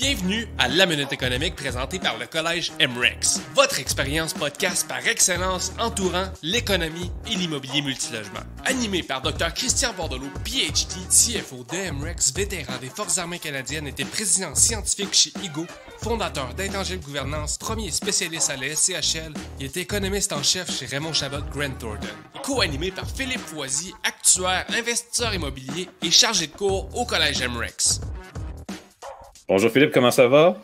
Bienvenue à La Minute économique présentée par le Collège MREX, votre expérience podcast par excellence entourant l'économie et l'immobilier multilogement. Animé par Dr Christian Bordelot, PhD, CFO de MREX, vétéran des Forces armées canadiennes, était président scientifique chez IGO, fondateur d'Intangible Gouvernance, premier spécialiste à la SCHL, il est économiste en chef chez Raymond Chabot Grant Thornton. Co-animé par Philippe Foisy, actuaire, investisseur immobilier et chargé de cours au Collège MREX. Bonjour Philippe, comment ça va?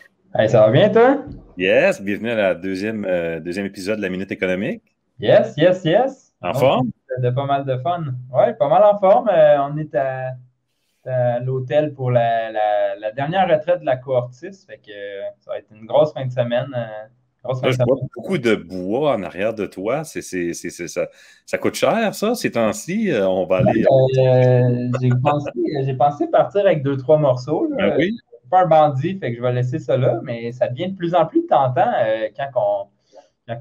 ça va bien, toi? Yes, bienvenue à la deuxième, euh, deuxième épisode de la Minute économique. Yes, yes, yes. En forme? De pas mal de fun. Oui, pas mal en forme. Euh, on est à, l'hôtel pour la, dernière retraite de la cohorte 6. Fait que euh, ça va être une grosse fin de semaine. je vois beaucoup de bois en arrière de toi. C'est, ça, ça coûte cher, ça, ces temps-ci. On va aller. j'ai, pensé, pensé, partir avec deux, trois morceaux. Ben oui pas un bandit, fait que je vais laisser ça là, mais ça devient de plus en plus tentant euh, quand on,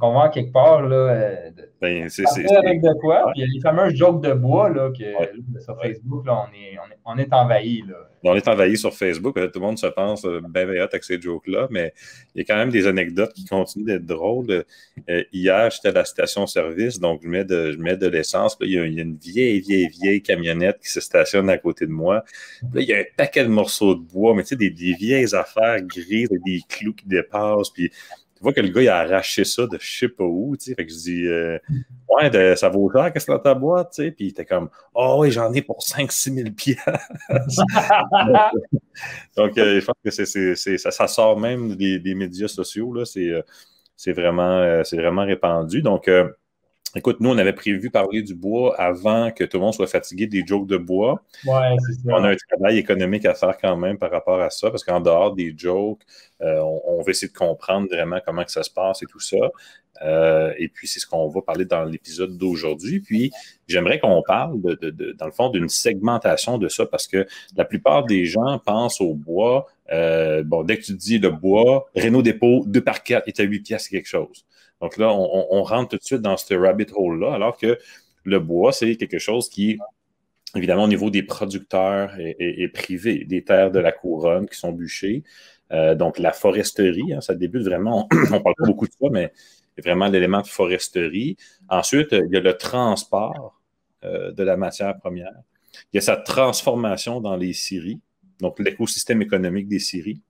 on va quelque part, là, euh, ben, c'est, avec de quoi? Puis il y a les fameux jokes de bois là, que, sur Facebook, là, on, est, on, est, envahi. Là. On est envahi sur Facebook. Tout le monde se pense euh, bien avec ces jokes-là, mais il y a quand même des anecdotes qui continuent d'être drôles. Euh, hier, j'étais à la station-service, donc je mets de, je mets de l'essence. Il, y, a une vieille, vieille, vieille camionnette qui se stationne à côté de moi. Là, il y a un paquet de morceaux de bois, mais tu sais, des, des vieilles affaires grises des clous qui dépassent. Puis tu vois que le gars, il a arraché ça de je sais pas où, tu sais. Fait que je dis, euh, ouais, ça vaut cher, qu'est-ce que dans ta boîte, tu sais. Puis il était comme, oh oui, j'en ai pour 5-6 000 piastres. Donc, euh, je pense que c'est, ça, ça, sort même des, des médias sociaux, là. C'est, euh, c'est vraiment, c'est vraiment répandu. Donc, Écoute, nous, on avait prévu parler du bois avant que tout le monde soit fatigué des jokes de bois. Ouais, c'est ça. On a un travail économique à faire quand même par rapport à ça, parce qu'en dehors des jokes, euh, on, veut essayer de comprendre vraiment comment que ça se passe et tout ça. Euh, et puis, c'est ce qu'on va parler dans l'épisode d'aujourd'hui. Puis, j'aimerais qu'on parle, de, dans le fond, d'une segmentation de ça, parce que la plupart des gens pensent au bois. Euh, bon, dès que tu dis le bois, Renault Dépôt, 2 par 4 est à 8 piastres quelque chose. Donc là, on, rentre tout de suite dans ce rabbit hole-là, alors que le bois, c'est quelque chose qui, évidemment, au niveau des producteurs est, privé, des terres de la couronne qui sont bûchées. Euh, donc, la foresterie, hein, ça débute vraiment, on parle pas beaucoup de ça, mais vraiment l'élément de foresterie. Ensuite, il y a le transport euh, de la matière première. Il y a sa transformation dans les scieries, donc l'écosystème économique des scieries.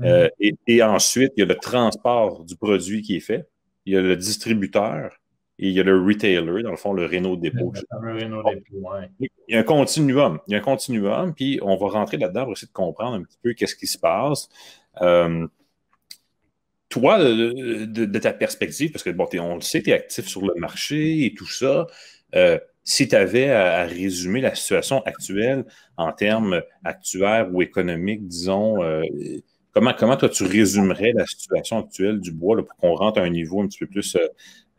Euh, et, et, ensuite, il y a le transport du produit qui est fait il y a le distributeur et il y a le retailer, dans le fond, le Renault Dépôt. Il y a un continuum. Il y a un continuum, puis on va rentrer là-dedans pour essayer de comprendre un petit peu qu'est-ce qui se passe. Euh, toi, de, ta perspective, parce que bon, on le sait, tu es actif sur le marché et tout ça. Euh, si tu avais à, résumer la situation actuelle en termes actuaires ou économiques, disons, euh, Comment, toi, tu résumerais la situation actuelle du bois pour qu'on rentre à un niveau un petit peu plus, euh,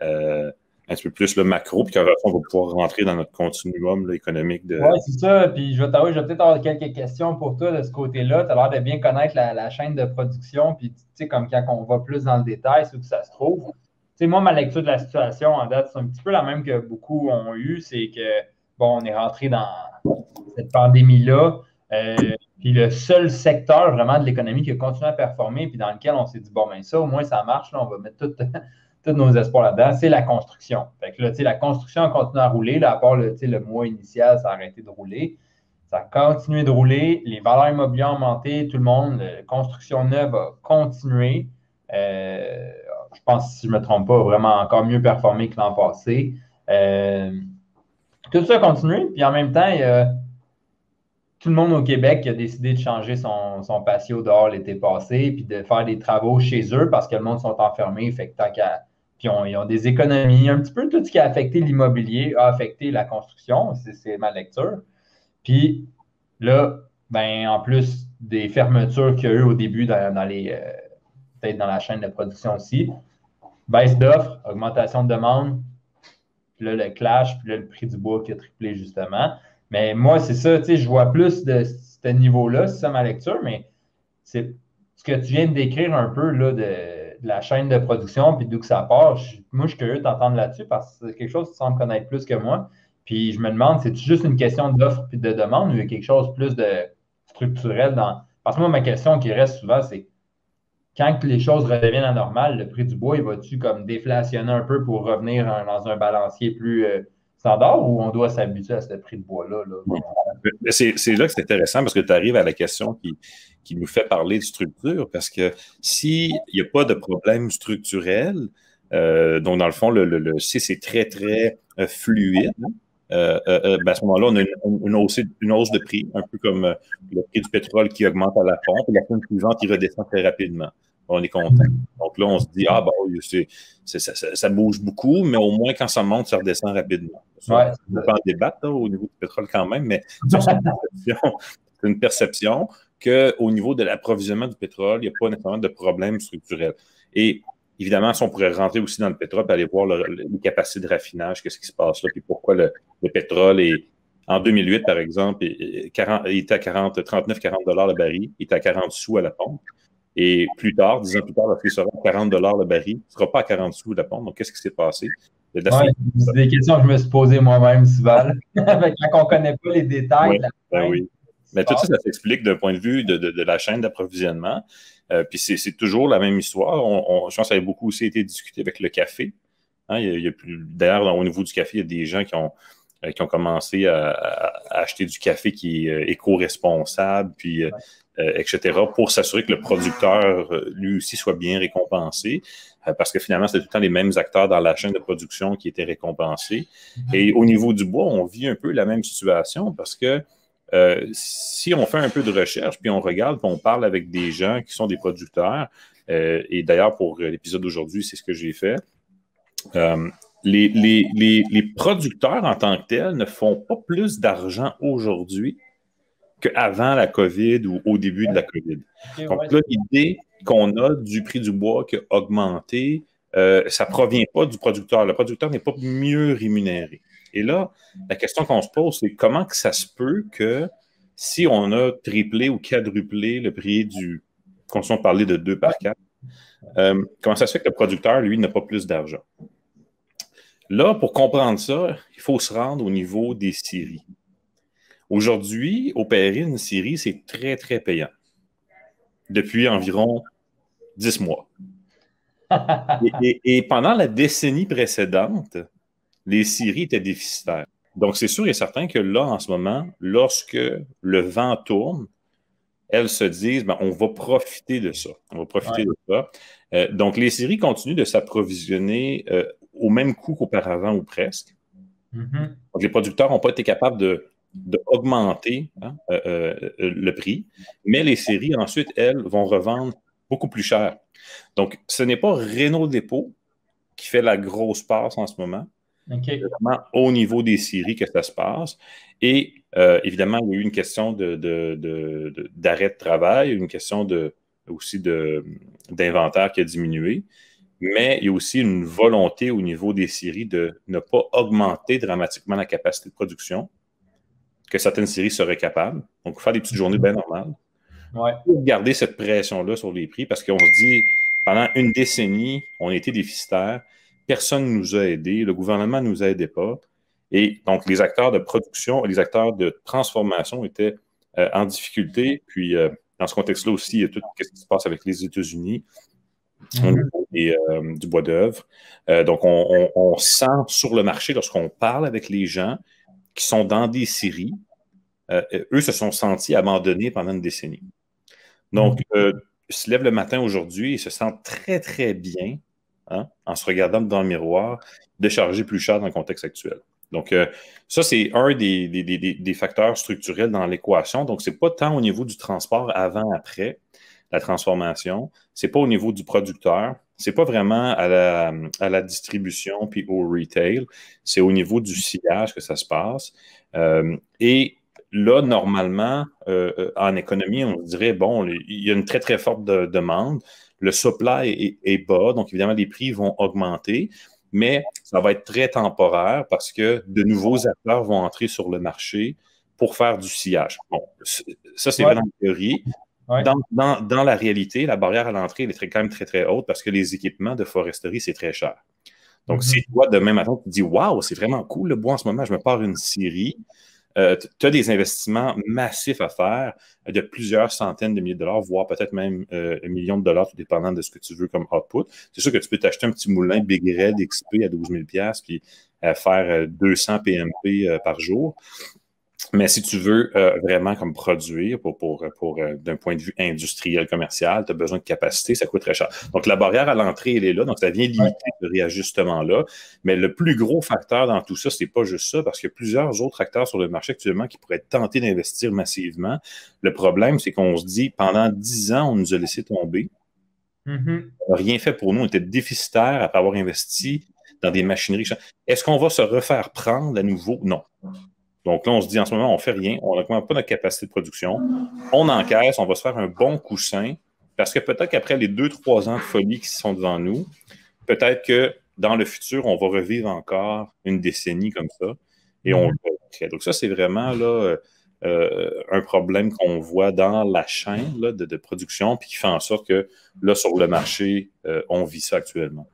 euh, un petit peu plus le macro, puis qu'on va pouvoir rentrer dans notre continuum économique de. Oui, c'est ça. Puis je vais je vais peut-être avoir quelques questions pour toi de ce côté-là. Tu as l'air de bien connaître la, chaîne de production, puis tu sais, comme quand on va plus dans le détail, c'est où que ça se trouve. Tu moi, ma lecture de la situation en date, c'est un petit peu la même que beaucoup ont eu. C'est que, bon, on est rentré dans cette pandémie-là. Euh, puis le seul secteur vraiment de l'économie qui a continué à performer, puis dans lequel on s'est dit, bon, ben ça, au moins ça marche, là, on va mettre tous nos espoirs là-dedans, c'est la construction. Fait que là, la construction a continué à rouler, là, à part le, mois initial, ça a arrêté de rouler. Ça a continué de rouler, les valeurs immobilières ont monté, tout le monde, la construction neuve a continué. Euh, je pense, si je ne me trompe pas, vraiment encore mieux performé que l'an passé. Euh, tout ça a continué, puis en même temps, il y a tout le monde au Québec a décidé de changer son, patio dehors l'été passé, puis de faire des travaux chez eux parce que le monde sont enfermés. Fait que tant puis ils ont des économies. Un petit peu tout ce qui a affecté l'immobilier a affecté la construction. C'est ma lecture. Puis là, ben, en plus des fermetures qu'il y a eu au début dans, les. Euh, peut-être dans la chaîne de production aussi. Baisse d'offres, augmentation de demande, puis là, le clash, puis là, le prix du bois qui a triplé justement. Mais moi, c'est ça, tu sais, je vois plus de ce niveau-là, c'est ça ma lecture, mais c'est ce que tu viens de décrire un peu là, de, la chaîne de production puis d'où que ça part. moi, je suis curieux de t'entendre là-dessus parce que c'est quelque chose que tu sembles connaître plus que moi. Puis je me demande, c'est juste une question d'offre puis de demande ou il quelque chose plus de structurel dans. Parce que moi, ma question qui reste souvent, c'est quand les choses redeviennent à normal, le prix du bois, il va-tu comme déflationner un peu pour revenir dans un balancier plus euh, standard ou on doit s'habituer à ce prix de bois-là? C'est là que c'est intéressant parce que tu arrives à la question qui, qui nous fait parler de structure parce que s'il n'y a pas de problème structurel, euh, donc dans le fond, le, le, si c'est très, très euh, fluide, euh, ben à ce moment-là, on a une, hausse, une, hausse, de prix, un peu comme le prix du pétrole qui augmente à la pompe, et la semaine suivante, il redescend très rapidement. On est content. Donc là, on se dit, ah, bon, ça, ça, bouge beaucoup, mais au moins, quand ça monte, ça redescend rapidement. Ça, on peut en débattre au niveau du pétrole quand même, mais c'est une perception qu'au niveau de l'approvisionnement du pétrole, il n'y a pas nécessairement de problème structurel. Et évidemment, si on pourrait rentrer aussi dans le pétrole et aller voir les capacités de raffinage, qu'est-ce qui se passe là, puis pourquoi le, pétrole est. En 2008, par exemple, il, était à 40, 39, 40 dollars le baril, il était à 40 sous à la pompe. Et plus tard, dix ans plus tard, lorsqu'il sera à 40 dollars le baril, il ne sera pas à 40 sous la pompe. Donc, qu'est-ce qui s'est passé? c'est des questions que je me suis posées moi-même, Sival. Quand on ne connaît pas les détails. Ben oui. Mais tout ça, ça s'explique d'un point de vue de, la chaîne d'approvisionnement. Euh, puis c'est toujours la même histoire. je pense que ça a beaucoup aussi été discuté avec le café. Hein. D'ailleurs, au niveau du café, il y a des gens qui ont, euh, qui ont commencé à, acheter du café qui est euh, éco-responsable, puis etc., pour s'assurer que le producteur, lui aussi, soit bien récompensé. parce que finalement, c'était tout le temps les mêmes acteurs dans la chaîne de production qui étaient récompensés. Mm-hmm. Et au niveau du bois, on vit un peu la même situation parce que euh, si on fait un peu de recherche, puis on regarde, puis on parle avec des gens qui sont des producteurs, euh, et d'ailleurs, pour l'épisode d'aujourd'hui, c'est ce que j'ai fait. Euh, les, les, producteurs en tant que tels ne font pas plus d'argent aujourd'hui qu'avant la COVID ou au début de la COVID. Donc là, l'idée qu'on a du prix du bois qui a augmenté, ça ne provient pas du producteur. Le producteur n'est pas mieux rémunéré. Et là, la question qu'on se pose, c'est comment que ça se peut que si on a triplé ou quadruplé le prix du, qu'on de parler de 2 par 4, euh, comment ça se fait que le producteur, lui, n'a pas plus d'argent? Là, pour comprendre ça, il faut se rendre au niveau des scieries. Aujourd'hui, opérer une scierie, c'est très, très payant. Depuis environ 10 mois. et, pendant la décennie précédente, les scieries étaient déficitaires. Donc, c'est sûr et certain que là, en ce moment, lorsque le vent tourne, elles se disent, ben, on va profiter de ça. On va profiter de ça. Euh, donc, les scieries continuent de s'approvisionner euh, au même coût qu'auparavant ou presque. Mm-hmm. Donc, les producteurs n'ont pas été capables de, augmenter hein, euh, le prix, mais les séries, ensuite, elles, vont revendre beaucoup plus cher. Donc, ce n'est pas Renault Dépôt qui fait la grosse passe en ce moment. C'est vraiment au niveau des séries que ça se passe. Et euh, évidemment, il y a eu une question d'arrêt de, travail, une question de, aussi d'inventaire qui a diminué. Mais il y a aussi une volonté au niveau des séries de ne pas augmenter dramatiquement la capacité de production, que certaines séries seraient capables. Donc, faire des petites journées bien normales. Pour garder cette pression-là sur les prix, parce qu'on se dit, pendant une décennie, on était déficitaire personne ne nous a aidés, le gouvernement ne nous aidait pas. Et donc, les acteurs de production et les acteurs de transformation étaient euh, en difficulté. Puis, euh, dans ce contexte-là aussi, il y a tout ce qui se passe avec les États-Unis mhm. euh, du bois d'œuvre. donc, on, sent sur le marché, lorsqu'on parle avec les gens qui sont dans des séries, eux se sont sentis abandonnés pendant une décennie. Donc, mhm. ils se lèvent le matin aujourd'hui et se sentent très, très bien Hein, en se regardant dans le miroir, de charger plus cher dans le contexte actuel. Donc, euh, ça, c'est un des, facteurs structurels dans l'équation. Donc, ce n'est pas tant au niveau du transport avant-après la transformation, ce n'est pas au niveau du producteur, ce n'est pas vraiment à la, distribution puis au retail, c'est au niveau du sillage que ça se passe. Euh, et là, normalement, euh, en économie, on dirait, bon, il y a une très, très forte demande le supply est, bas, donc évidemment, les prix vont augmenter, mais ça va être très temporaire parce que de nouveaux acteurs vont entrer sur le marché pour faire du sillage. Bon, ça, c'est vraiment une théorie. Dans, la réalité, la barrière à l'entrée, elle est quand même très, très haute parce que les équipements de foresterie, c'est très cher. Donc, mm-hmm. si toi, demain matin, tu te dis Waouh, c'est vraiment cool le bois en ce moment, je me pars une scierie, euh, tu as des investissements massifs à faire de plusieurs centaines de milliers de dollars, voire peut-être même un million de dollars, tout dépendant de ce que tu veux comme output. C'est sûr que tu peux t'acheter un petit moulin Big Red XP à 12 000 puis faire 200 PMP par jour. Mais si tu veux euh, vraiment comme produire pour, pour, pour euh, d'un point de vue industriel, commercial, tu as besoin de capacité, ça coûte très cher. Donc, la barrière à l'entrée, elle est là, donc ça vient limiter ce réajustement-là. Mais le plus gros facteur dans tout ça, c'est pas juste ça, parce qu'il y a plusieurs autres acteurs sur le marché actuellement qui pourraient tenter d'investir massivement. Le problème, c'est qu'on se dit, pendant dix ans, on nous a laissé tomber. Mm-hmm. On n'a rien fait pour nous, on était déficitaire après avoir investi dans des machineries. Est-ce qu'on va se refaire prendre à nouveau? Non. Donc là, on se dit en ce moment, on ne fait rien, on n'augmente pas notre capacité de production, on encaisse, on va se faire un bon coussin, parce que peut-être qu'après les deux, trois ans de folie qui sont devant nous, peut-être que dans le futur, on va revivre encore une décennie comme ça, et on le Donc ça, c'est vraiment là, euh, un problème qu'on voit dans la chaîne de, production, puis qui fait en sorte que là, sur le marché, euh, on vit ça actuellement.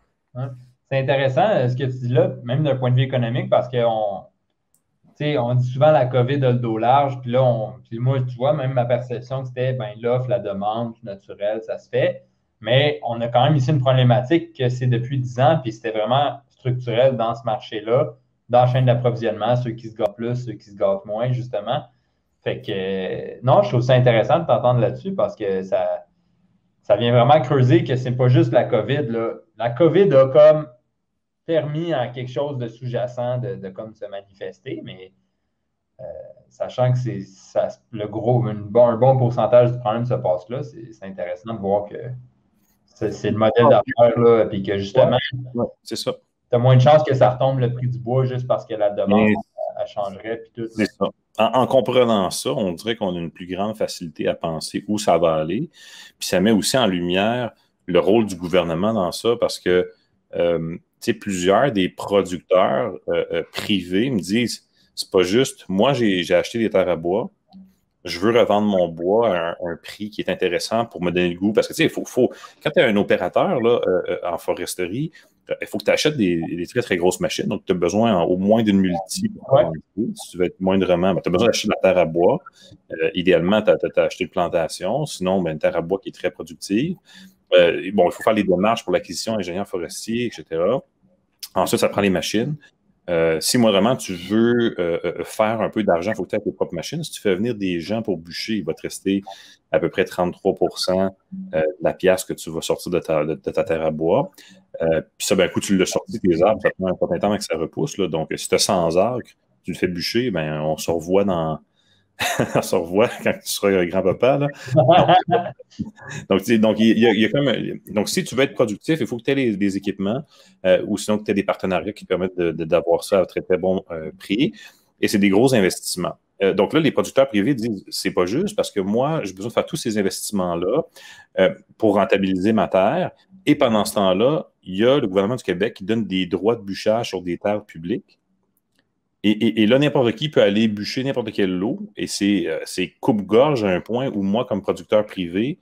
C'est intéressant euh, ce que tu dis là, même d'un point de vue économique, parce qu'on on dit souvent la COVID a le dos large, puis là, puis moi, tu vois, même ma perception, c'était ben, l'offre, la demande, naturel, ça se fait. Mais on a quand même ici une problématique que c'est depuis 10 ans, puis c'était vraiment structurel dans ce marché-là, dans la chaîne d'approvisionnement, ceux qui se gâtent plus, ceux qui se gâtent moins, justement. Fait que, non, je trouve ça intéressant de t'entendre là-dessus parce que ça, ça vient vraiment creuser que c'est pas juste la COVID. La COVID a comme permis à quelque chose de sous-jacent de, comme se manifester, mais euh, sachant que c'est le gros, un bon pourcentage du problème se passe là, c'est intéressant de voir que c'est le modèle d'affaires, puis que justement, c'est ça. Tu as moins de chances que ça retombe le prix du bois juste parce que la demande changerait. Puis tout. Ça. En, comprenant ça, on dirait qu'on a une plus grande facilité à penser où ça va aller. Puis ça met aussi en lumière le rôle du gouvernement dans ça parce que euh, plusieurs des producteurs euh, euh, privés me disent c'est pas juste, moi j'ai acheté des terres à bois, je veux revendre mon bois à un, prix qui est intéressant pour me donner le goût. Parce que, tu sais, faut, faut, quand tu es un opérateur là, euh, en foresterie, il faut que tu achètes des, très, très grosses machines. Donc, tu as besoin au moins d'une multi. Si tu veux être moindrement, ben, tu as besoin d'acheter de la terre à bois. idéalement, tu as, acheté une plantation. Sinon, ben, une terre à bois qui est très productive. bon, il faut faire les démarches pour l'acquisition ingénieur forestier, etc. Ensuite, ça prend les machines. Euh, si moi vraiment tu veux euh, euh, faire un peu d'argent, il faut que tu aies tes propres machines. Si tu fais venir des gens pour bûcher, il va te rester à peu près 33% de la pièce que tu vas sortir de ta, terre à bois. puis ça, ben, coup, tu l'as sorti tes arbres, ça prend un certain temps que ça repousse. Donc, si tu as 100 arbres, tu le fais bûcher, ben, on se revoit dans, on se revoit quand tu seras grand-papa. donc, donc, il y, a, comme, donc, si tu veux être productif, il faut que tu aies des équipements euh, ou sinon que tu aies des partenariats qui permettent d'avoir ça à très, très bon euh, prix. Et c'est des gros investissements. Euh, donc là, les producteurs privés disent c'est pas juste parce que moi, j'ai besoin de faire tous ces investissements-là pour rentabiliser ma terre. Et pendant ce temps-là, il y a le gouvernement du Québec qui donne des droits de bûchage sur des terres publiques et, là, n'importe qui peut aller bûcher n'importe quel lot. Et c'est euh, coupe-gorge à un point où moi, comme producteur privé,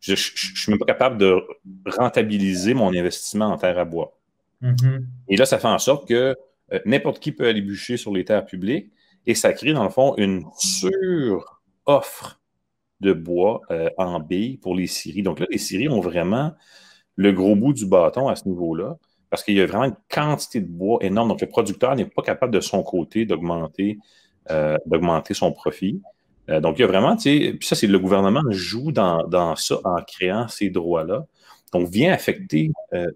je ne suis même pas capable de rentabiliser mon investissement en terre à bois. Mm-hmm. Et là, ça fait en sorte que euh, n'importe qui peut aller bûcher sur les terres publiques et ça crée, dans le fond, une sur-offre de bois euh, en billes pour les scieries. Donc là, les scieries ont vraiment le gros bout du bâton à ce niveau-là parce qu'il y a vraiment une quantité de bois énorme. Donc, le producteur n'est pas capable de son côté d'augmenter euh, son profit. Euh, donc, il y a vraiment, tu sais, puis ça, c'est le gouvernement joue dans, ça en créant ces droits-là. Donc, vient affecter, euh,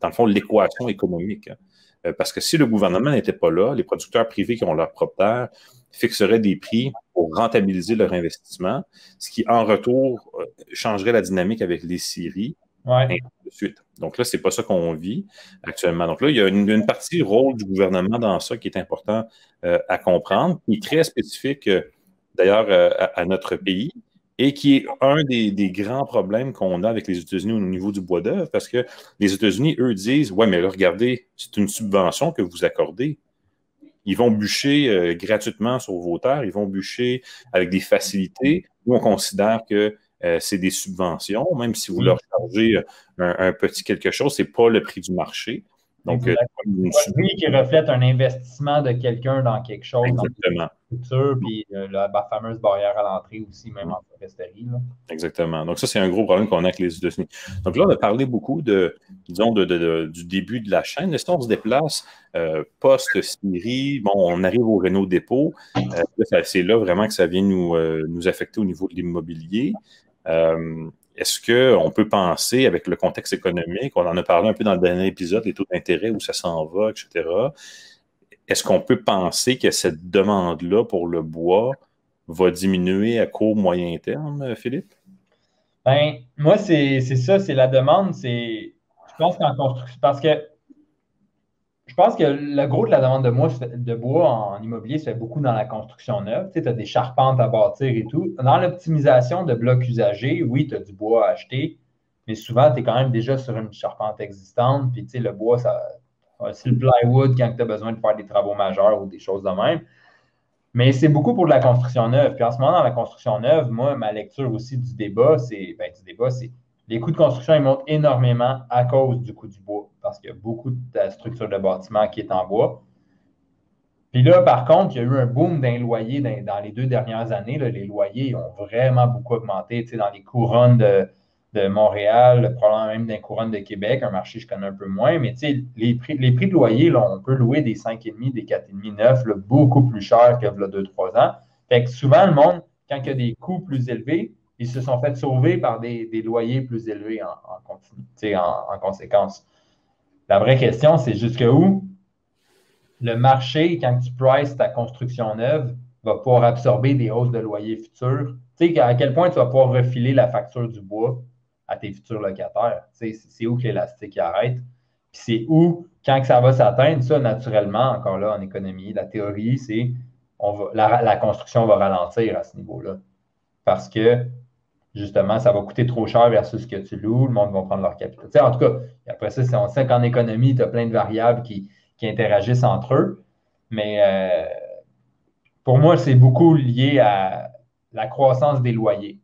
dans le fond, l'équation économique. Hein. parce que si le gouvernement n'était pas là, les producteurs privés qui ont leur propre terre fixeraient des prix pour rentabiliser leur investissement, ce qui, en retour, changerait la dynamique avec les scieries Ouais. de suite. Donc là, ce n'est pas ça qu'on vit actuellement. Donc là, il y a une, partie rôle du gouvernement dans ça qui est important euh, à comprendre, qui est très spécifique euh, d'ailleurs euh, à, notre pays et qui est un des, grands problèmes qu'on a avec les États-Unis au niveau du bois d'œuvre, parce que les États-Unis, eux, disent Ouais, mais là, regardez, c'est une subvention que vous accordez. Ils vont bûcher gratuitement sur vos terres, ils vont bûcher avec des facilités. Nous, on considère que euh, c'est des subventions, même si vous leur chargez un, petit quelque chose, ce n'est pas le prix du marché. Donc, euh, lui qui reflète un investissement de quelqu'un dans quelque chose, Exactement. dans la puis euh, la, fameuse barrière à l'entrée aussi, même en foresterie. Exactement. Donc, ça, c'est un gros problème qu'on a avec les États-Unis. Donc là, on a parlé beaucoup de, disons, du début de la chaîne. Si on se déplace euh, post-Syrie, bon, on arrive au Renault Dépôt. c'est là vraiment que ça vient nous, nous affecter au niveau de l'immobilier. Est-ce qu'on peut penser, avec le contexte économique, on en a parlé un peu dans le dernier épisode, les taux d'intérêt, où ça s'en va, etc. Est-ce qu'on peut penser que cette demande-là pour le bois va diminuer à court, moyen terme, Philippe? Ben, moi, c'est ça, c'est la demande. C'est, je pense qu'en construction, parce que pense que le gros de la demande de, bois en immobilier se fait beaucoup dans la construction neuve. Tu as des charpentes à bâtir et tout. Dans l'optimisation de blocs usagés, oui, tu as du bois à acheter, mais souvent, tu es quand même déjà sur une charpente existante. Puis, tu sais, le bois, ça, c'est le plywood quand tu as besoin de faire des travaux majeurs ou des choses de même. Mais c'est beaucoup pour de la construction neuve. Puis en ce moment, dans la construction neuve, moi, ma lecture aussi du débat, c'est ben, débat, c'est les coûts de construction ils montent énormément à cause du coût du bois, parce qu'il y a beaucoup de structures de bâtiment qui est en bois. Puis là, par contre, il y a eu un boom d'un loyer dans, les deux dernières années. les loyers ont vraiment beaucoup augmenté dans les couronnes de, Montréal, probablement même dans les couronnes de Québec, un marché que je connais un peu moins. Mais les prix, les prix de loyer, on peut louer des 5,5, des 4,5, 9, beaucoup plus cher que là, 2-3 ans. Fait que souvent, le monde, quand il y a des coûts plus élevés, ils se sont fait sauver par des, loyers plus élevés en, conséquence. La vraie question, c'est jusqu'où le marché, quand tu prices ta construction neuve, va pouvoir absorber des hausses de loyers futurs. Tu sais, à quel point tu vas pouvoir refiler la facture du bois à tes futurs locataires? c'est où que l'élastique arrête? Puis c'est où, quand ça va s'atteindre, ça, naturellement, encore là, en économie, la théorie, c'est la, la construction va ralentir à ce niveau-là. Parce que justement, ça va coûter trop cher versus ce que tu loues, le monde va prendre leur capital. en tout cas, après ça, on sait qu'en économie, tu as plein de variables qui, interagissent entre eux. Mais euh, pour moi, c'est beaucoup lié à la croissance des loyers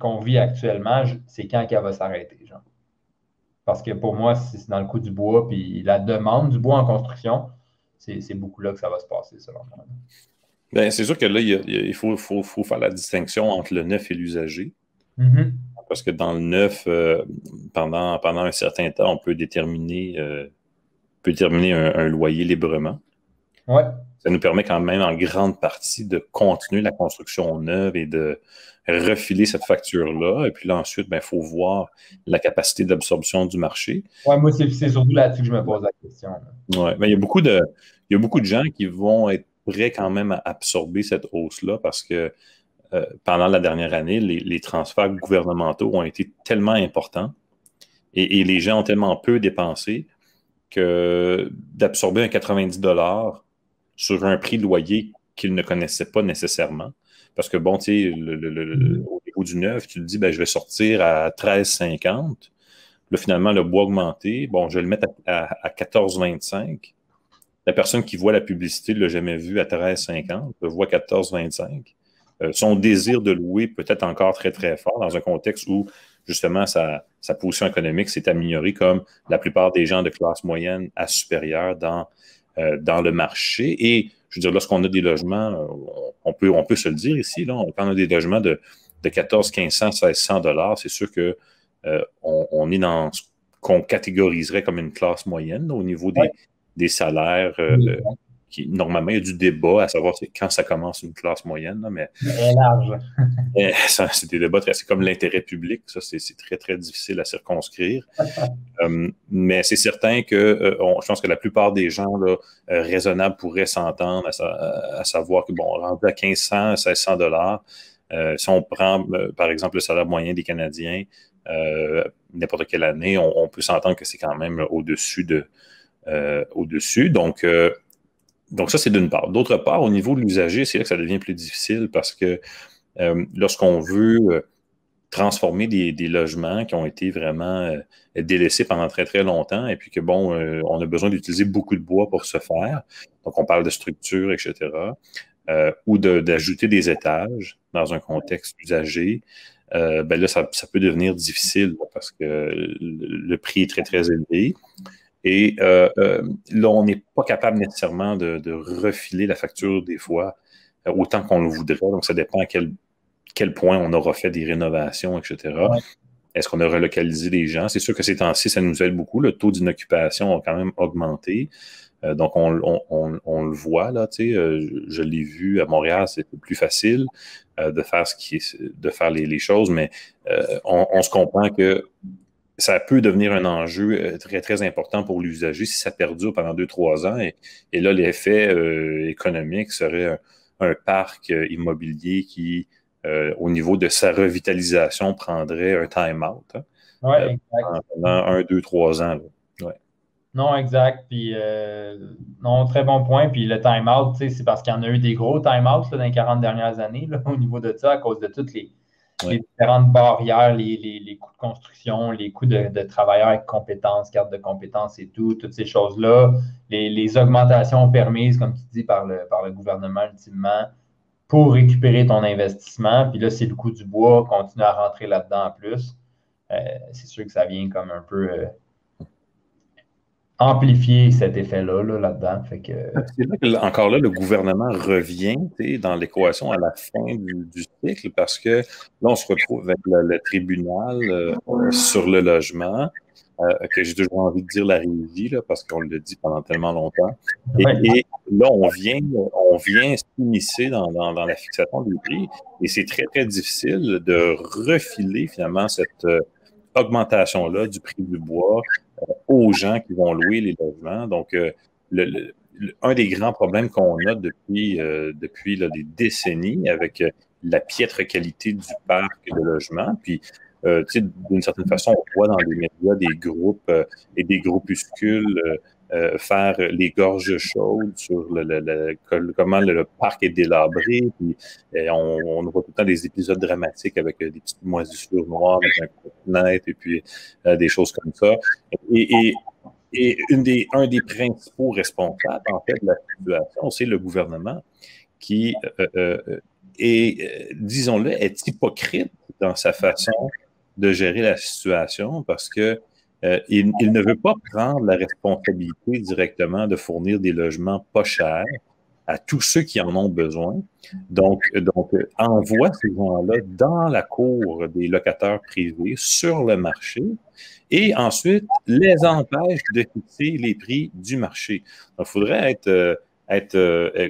qu'on vit actuellement. C'est quand qu'elle va s'arrêter, genre. Parce que pour moi, c'est dans le coût du bois, puis la demande du bois en construction, c'est beaucoup là que ça va se passer, selon moi. Bien, c'est sûr que là, il, faut, faire la distinction entre le neuf et l'usager. Mm-hmm. Parce que dans le neuf, euh, pendant, pendant un certain temps, on peut déterminer, euh, peut déterminer un, loyer librement. Ouais. Ça nous permet quand même en grande partie de continuer la construction neuve et de refiler cette facture-là. Et puis là, ensuite, il ben, faut voir la capacité d'absorption du marché. Oui, moi, c'est surtout là-dessus que je me pose la question. Oui, mais il y, a beaucoup de, il y a beaucoup de gens qui vont être prêts quand même à absorber cette hausse-là parce que euh, pendant la dernière année, les, transferts gouvernementaux ont été tellement importants et, les gens ont tellement peu dépensé que d'absorber un 90 sur un prix de loyer qu'ils ne connaissaient pas nécessairement. Parce que, bon, tu sais, au niveau du neuf, tu te dis, ben, je vais sortir à 13,50. Là, finalement, le bois augmenté. Bon, je vais le mettre à, à 14,25. La personne qui voit la publicité ne l'a jamais vu à 13,50, le voit 14,25. Euh, son désir de louer peut être encore très, très fort dans un contexte où, justement, sa, position économique s'est améliorée comme la plupart des gens de classe moyenne à supérieure dans, euh, dans le marché. Et, je veux dire, lorsqu'on a des logements, euh, on peut, on peut se le dire ici, là, quand on a des logements de, de 14, 1500, 1600 dollars, c'est sûr que on, est dans ce qu'on catégoriserait comme une classe moyenne au niveau des, des salaires normalement, il y a du débat à savoir quand ça commence une classe moyenne, mais. large. c'est des débats c'est comme l'intérêt public, ça, c'est très, très difficile à circonscrire. Euh, mais c'est certain que euh, je pense que la plupart des gens là, euh, raisonnables pourraient s'entendre à, savoir que, bon, rendu à 1500, 1600 dollars, si on prend, par exemple, le salaire moyen des Canadiens, n'importe quelle année, on, on peut s'entendre que c'est quand même au-dessus de. au-dessus. Donc, donc, ça, c'est d'une part. D'autre part, au niveau de l'usager, c'est là que ça devient plus difficile parce que euh, lorsqu'on veut euh, transformer des, logements qui ont été vraiment euh, délaissés pendant très, très longtemps et puis que, bon, on a besoin d'utiliser beaucoup de bois pour ce faire. Donc, on parle de structure, etc. ou d'ajouter des étages dans un contexte usagé. ben là, ça, peut devenir difficile parce que le, prix est très, très élevé. Et là, on n'est pas capable nécessairement de, refiler la facture des fois autant qu'on le voudrait. Donc, ça dépend à quel, quel point on aura fait des rénovations, etc. Est-ce qu'on a relocalisé les gens? C'est sûr que ces temps-ci, ça nous aide beaucoup. Le taux d'inoccupation a quand même augmenté. Euh, donc, on, le voit, là, tu sais, euh, je l'ai vu à Montréal, c'est plus facile euh, de faire ce qui est, de faire les, choses, mais on, se comprend que ça peut devenir un enjeu très, très important pour l'usager si ça perdure pendant deux, trois ans. Et, là, l'effet économique serait un, parc immobilier qui, au niveau de sa revitalisation, prendrait un time-out. Hein, pendant un, deux, trois ans. Non, exact. Puis, euh, non, très bon point. Puis le time-out, c'est parce qu'il y en a eu des gros time-outs dans les 40 dernières années au niveau de ça, à cause de toutes les, différentes barrières, les, coûts de construction, les coûts de, travailleurs avec compétences, carte de compétences et tout, toutes ces choses-là, les, augmentations permises, comme tu dis, par le, par le gouvernement ultimement, pour récupérer ton investissement. Puis là, c'est le coût du bois, continuer à rentrer là-dedans en plus. Euh, c'est sûr que ça vient comme un peu. Euh, amplifier cet effet-là là, dedans C'est là que, encore là, le gouvernement revient dans l'équation à la fin du, cycle parce que là, on se retrouve avec le, tribunal euh, sur le logement, euh, que j'ai toujours envie de dire la régie, là, parce qu'on le dit pendant tellement longtemps. Et, là, on vient, on vient s'immiscer dans, dans, dans, la fixation du prix et c'est très, très difficile de refiler finalement cette euh, augmentation-là du prix du bois euh, aux gens qui vont louer les logements. Donc, euh, un des grands problèmes qu'on a depuis, euh, depuis des décennies avec la piètre qualité du parc de logements, puis d'une certaine façon, on voit dans les médias des groupes et des groupuscules euh, faire les gorges chaudes sur le, comment le, parc est délabré. Puis, euh, on, on, voit tout le temps des épisodes dramatiques avec euh, des petites moisissures noires dans un et puis des choses comme ça. Et, et, et une des, un des principaux responsables, en fait, de la situation, c'est le gouvernement qui est, disons-le, est hypocrite dans sa façon de gérer la situation parce que euh, il, ne veut pas prendre la responsabilité directement de fournir des logements pas chers à tous ceux qui en ont besoin. Donc, envoie ces gens-là dans la cour des locataires privés sur le marché et ensuite les empêche de fixer les prix du marché. Il faudrait être, euh, euh,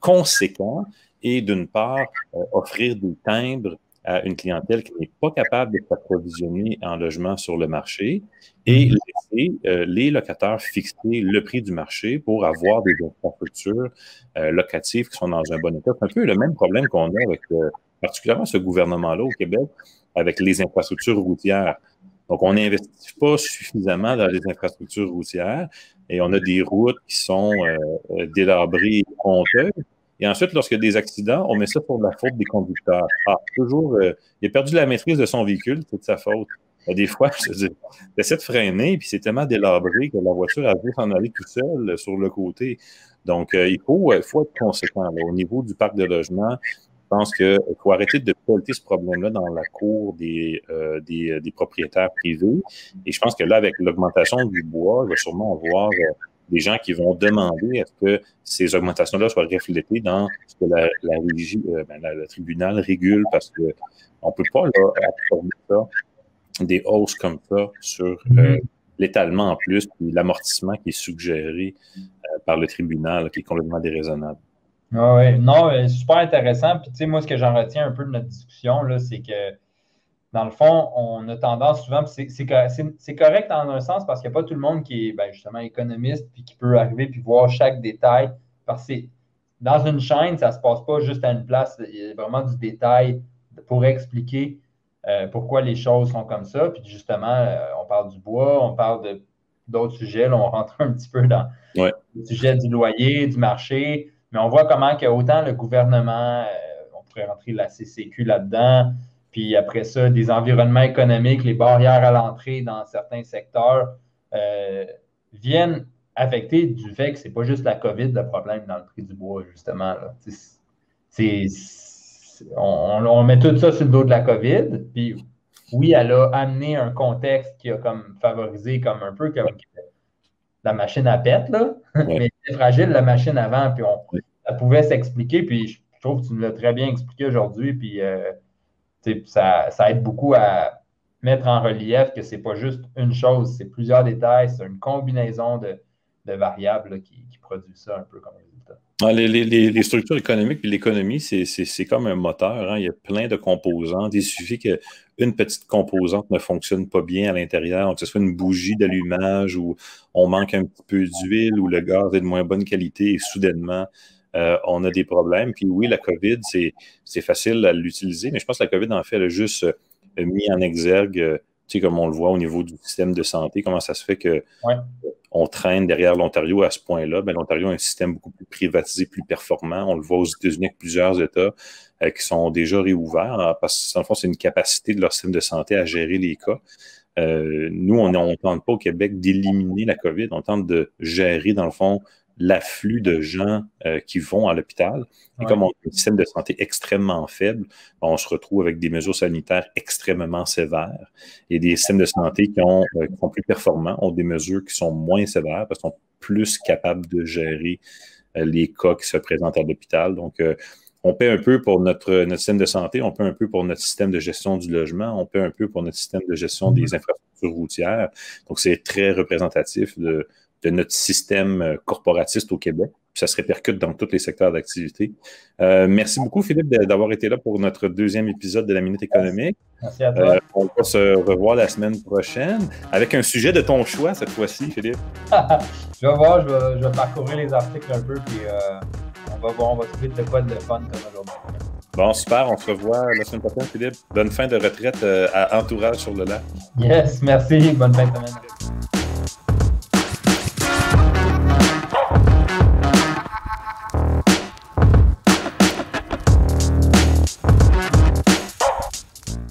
conséquent et d'une part offrir des timbres à une clientèle qui n'est pas capable de s'approvisionner en logement sur le marché et mhm. laisser euh, les locataires fixer le prix du marché pour avoir des infrastructures euh, locatives qui sont dans un bon état. C'est un peu le même problème qu'on a avec euh, particulièrement ce gouvernement-là au Québec avec les infrastructures routières. Donc, on n'investit pas suffisamment dans les infrastructures routières et on a des routes qui sont délabrées et honteuses et ensuite, lorsqu'il y a des accidents, on met ça pour la faute des conducteurs. Ah, toujours, euh, il a perdu la maîtrise de son véhicule, c'est de sa faute. Des fois, je essaie de freiner, puis c'est tellement délabré que la voiture a vu s'en aller tout seul euh, sur le côté. Donc, euh, il faut, faut être conséquent. Au niveau du parc de logement, je pense qu'il faut arrêter de pelleter ce problème-là dans la cour des, des, des, propriétaires privés. Et je pense que là, avec l'augmentation du bois, il va sûrement avoir des gens qui vont demander à ce que ces augmentations-là soient reflétées dans ce que la, régie, euh, ben, le tribunal régule parce qu'on ne peut pas là, absorber ça, des hausses comme ça sur euh, mm-hmm. l'étalement en plus, puis l'amortissement qui est suggéré euh, par le tribunal, qui est complètement déraisonnable. Ah oui, non, super intéressant. Puis, tu sais, moi, ce que j'en retiens un peu de notre discussion, là, c'est que dans le fond, on a tendance souvent, c'est correct dans un sens parce qu'il n'y a pas tout le monde qui est ben, justement économiste puis qui peut arriver puis voir chaque détail. Parce que dans une chaîne, ça ne se passe pas juste à une place. Il y a vraiment du détail pour expliquer euh, pourquoi les choses sont comme ça. Puis justement, euh, on parle du bois, on parle d'autres sujets. Là, on rentre un petit peu dans le sujet du loyer, du marché. Mais on voit comment que autant le gouvernement, euh, on pourrait rentrer la CCQ là-dedans, puis après ça, des environnements économiques, les barrières à l'entrée dans certains secteurs euh, viennent affecter du fait que ce n'est pas juste la COVID le problème dans le prix du bois, justement. on, met tout ça sur le dos de la COVID. Puis oui, elle a amené un contexte qui a comme favorisé comme un peu comme la machine à pète, là. mais c'était fragile, la machine avant, puis on, ça pouvait s'expliquer. Puis je trouve que tu nous l'as très bien expliqué aujourd'hui. Puis euh, ça, ça, aide beaucoup à mettre en relief que ce n'est pas juste une chose, c'est plusieurs détails, c'est une combinaison de, variables qui, produit ça un peu comme résultat. Les, structures économiques et l'économie, c'est comme un moteur. Hein. Il y a plein de composantes. Il suffit qu'une petite composante ne fonctionne pas bien à l'intérieur, que ce soit une bougie d'allumage ou on manque un petit peu d'huile ou le gaz est de moins bonne qualité et soudainement, euh, on a des problèmes. Puis oui, la COVID, c'est facile à l'utiliser, mais je pense que la COVID, en fait, elle a juste euh, mis en exergue, euh, tu sais, comme on le voit au niveau du système de santé, comment ça se fait que on traîne derrière l'Ontario à ce point-là. Ben, L'Ontario a un système beaucoup plus privatisé, plus performant. On le voit aux États-Unis avec plusieurs États qui sont déjà réouverts, parce que, en fond, c'est une capacité de leur système de santé à gérer les cas. nous, on ne tente pas au Québec d'éliminer la COVID, on tente de gérer, dans le fond, l'afflux de gens euh, qui vont à l'hôpital. Et comme on a un système de santé extrêmement faible, on se retrouve avec des mesures sanitaires extrêmement sévères. Et des systèmes de santé qui, ont, euh, sont plus performants ont des mesures qui sont moins sévères parce qu'ils sont plus capables de gérer euh, les cas qui se présentent à l'hôpital. Donc, on paie un peu pour notre, notre système de santé, on paie un peu pour notre système de gestion du logement, on paie un peu pour notre système de gestion des mm-hmm. infrastructures routières. Donc, c'est très représentatif de, de notre système euh, corporatiste au Québec. ça se répercute dans tous les secteurs d'activité. Euh, merci beaucoup, Philippe, d'avoir été là pour notre deuxième épisode de la Minute économique. Merci à toi. Euh, on va se revoir la semaine prochaine avec un sujet de ton choix cette fois-ci, Philippe. je vais voir, je vais, parcourir les articles un peu, puis on va voir, on va trouver de quoi de fun comme aujourd'hui. Bon, super, on se revoit la semaine prochaine, Philippe. Bonne fin de retraite à Entourage sur le lac. Yes, merci. Bonne fin de semaine.